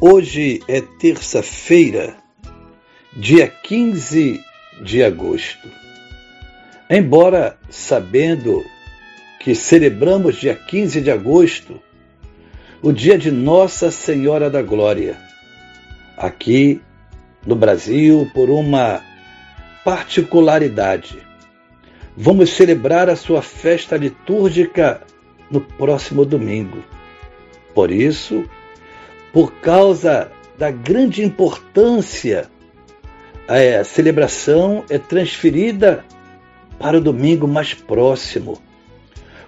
Hoje é terça-feira, dia 15 de agosto. Embora sabendo que celebramos dia 15 de agosto, o dia de Nossa Senhora da Glória, aqui no Brasil, por uma particularidade, vamos celebrar a sua festa litúrgica no próximo domingo. Por isso, por causa da grande importância, a celebração é transferida para o domingo mais próximo,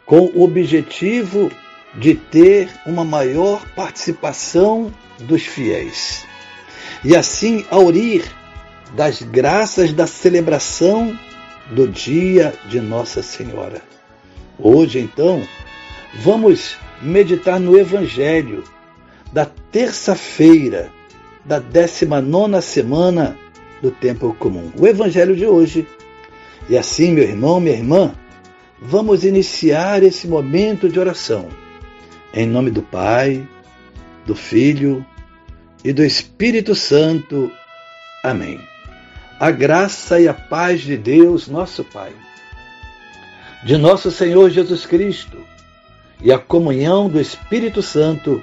com o objetivo de ter uma maior participação dos fiéis. E assim aurir das graças da celebração do dia de Nossa Senhora. Hoje, então, vamos meditar no Evangelho da terça-feira da 19 semana do tempo comum. O evangelho de hoje. E assim, meu irmão, minha irmã, vamos iniciar esse momento de oração. Em nome do Pai, do Filho e do Espírito Santo. Amém. A graça e a paz de Deus, nosso Pai, de nosso Senhor Jesus Cristo e a comunhão do Espírito Santo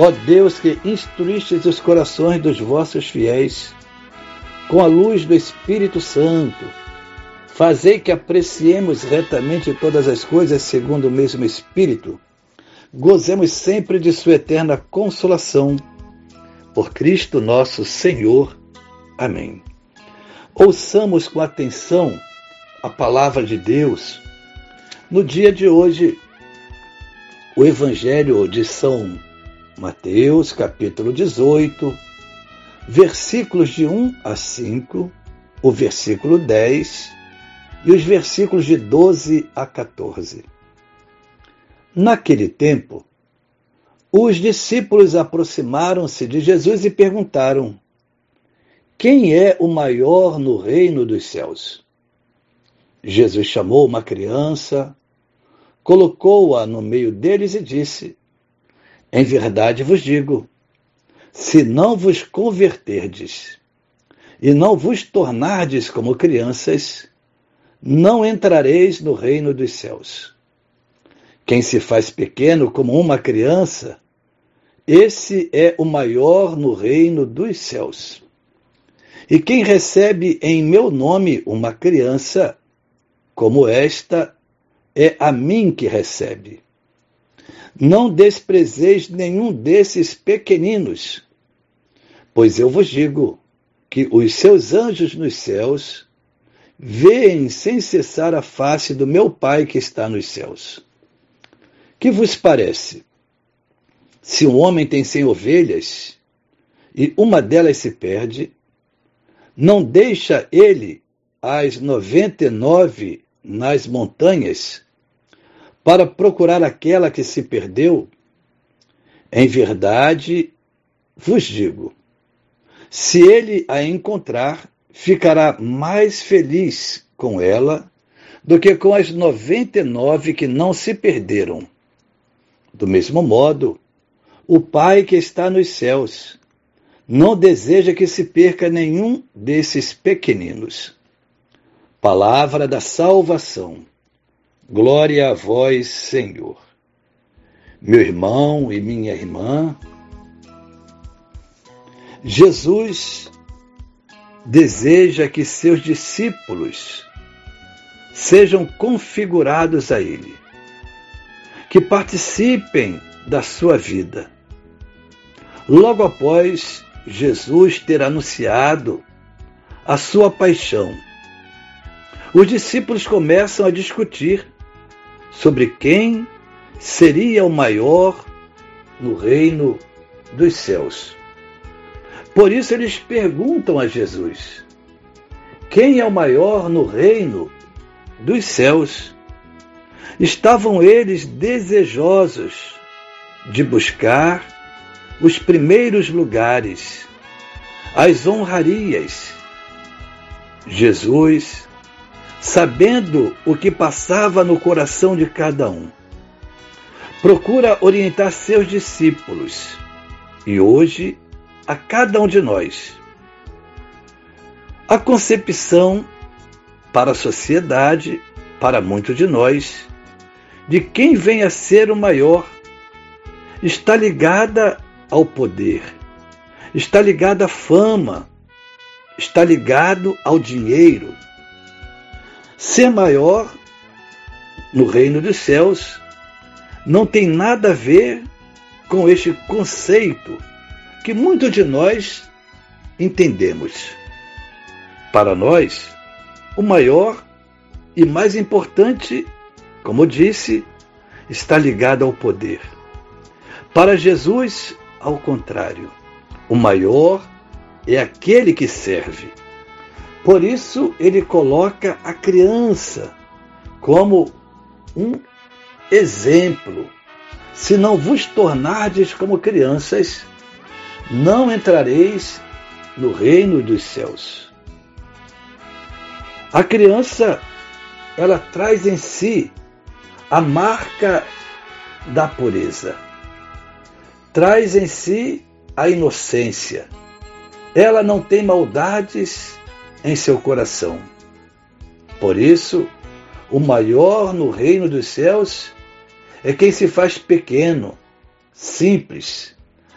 Ó Deus que instruístes os corações dos vossos fiéis com a luz do Espírito Santo, fazei que apreciemos retamente todas as coisas segundo o mesmo Espírito, gozemos sempre de Sua eterna consolação. Por Cristo nosso Senhor. Amém. Ouçamos com atenção a palavra de Deus. No dia de hoje, o Evangelho de São Mateus capítulo 18, versículos de 1 a 5, o versículo 10 e os versículos de 12 a 14. Naquele tempo, os discípulos aproximaram-se de Jesus e perguntaram: Quem é o maior no reino dos céus? Jesus chamou uma criança, colocou-a no meio deles e disse: em verdade vos digo: se não vos converterdes e não vos tornardes como crianças, não entrareis no reino dos céus. Quem se faz pequeno como uma criança, esse é o maior no reino dos céus. E quem recebe em meu nome uma criança, como esta, é a mim que recebe. Não desprezeis nenhum desses pequeninos, pois eu vos digo que os seus anjos nos céus veem sem cessar a face do meu Pai que está nos céus. Que vos parece? Se um homem tem cem ovelhas e uma delas se perde, não deixa ele as noventa e nove nas montanhas para procurar aquela que se perdeu? Em verdade, vos digo: se ele a encontrar, ficará mais feliz com ela do que com as noventa e nove que não se perderam. Do mesmo modo, o Pai que está nos céus não deseja que se perca nenhum desses pequeninos. Palavra da salvação. Glória a vós, Senhor. Meu irmão e minha irmã, Jesus deseja que seus discípulos sejam configurados a Ele, que participem da sua vida. Logo após Jesus ter anunciado a sua paixão, os discípulos começam a discutir sobre quem seria o maior no reino dos céus. Por isso eles perguntam a Jesus: quem é o maior no reino dos céus? Estavam eles desejosos de buscar os primeiros lugares, as honrarias. Jesus, sabendo o que passava no coração de cada um, procura orientar seus discípulos e hoje a cada um de nós. A concepção para a sociedade, para muitos de nós, de quem vem a ser o maior, está ligada ao poder, está ligada à fama, está ligado ao dinheiro. Ser maior no reino dos céus não tem nada a ver com este conceito que muitos de nós entendemos. Para nós, o maior e mais importante, como disse, está ligado ao poder. Para Jesus, ao contrário, o maior é aquele que serve. Por isso, ele coloca a criança como um exemplo. Se não vos tornardes como crianças, não entrareis no reino dos céus. A criança, ela traz em si a marca da pureza. Traz em si a inocência. Ela não tem maldades em seu coração. Por isso, o maior no reino dos céus é quem se faz pequeno, simples,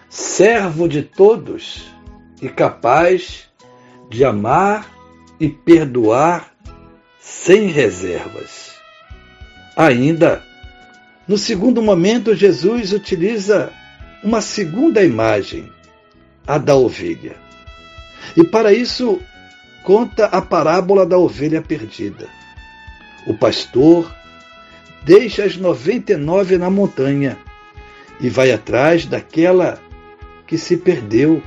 servo de todos e capaz de amar e perdoar sem reservas. Ainda, no segundo momento, Jesus utiliza uma segunda imagem, a da ovelha. E para isso, conta a parábola da ovelha perdida. O pastor deixa as 99 na montanha e vai atrás daquela que se perdeu.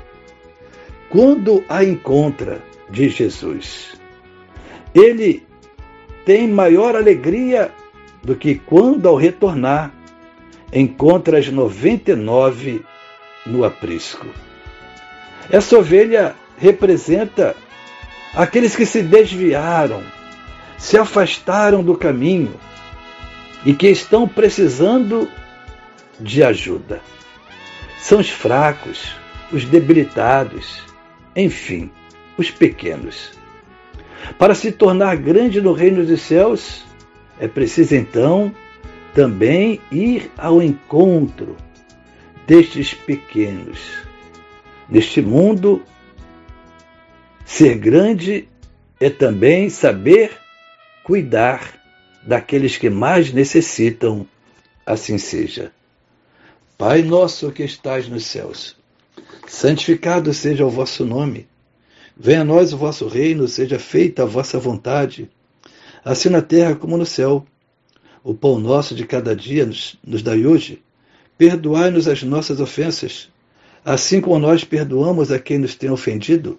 Quando a encontra, diz Jesus, ele tem maior alegria do que quando, ao retornar, encontra as 99 no aprisco. Essa ovelha representa aqueles que se desviaram, se afastaram do caminho e que estão precisando de ajuda. São os fracos, os debilitados, enfim, os pequenos. Para se tornar grande no reino dos céus, é preciso então também ir ao encontro destes pequenos. Neste mundo, ser grande é também saber cuidar daqueles que mais necessitam, assim seja. Pai nosso que estais nos céus, santificado seja o vosso nome. Venha a nós o vosso reino, seja feita a vossa vontade, assim na terra como no céu. O pão nosso de cada dia nos, nos dai hoje. Perdoai-nos as nossas ofensas, assim como nós perdoamos a quem nos tem ofendido.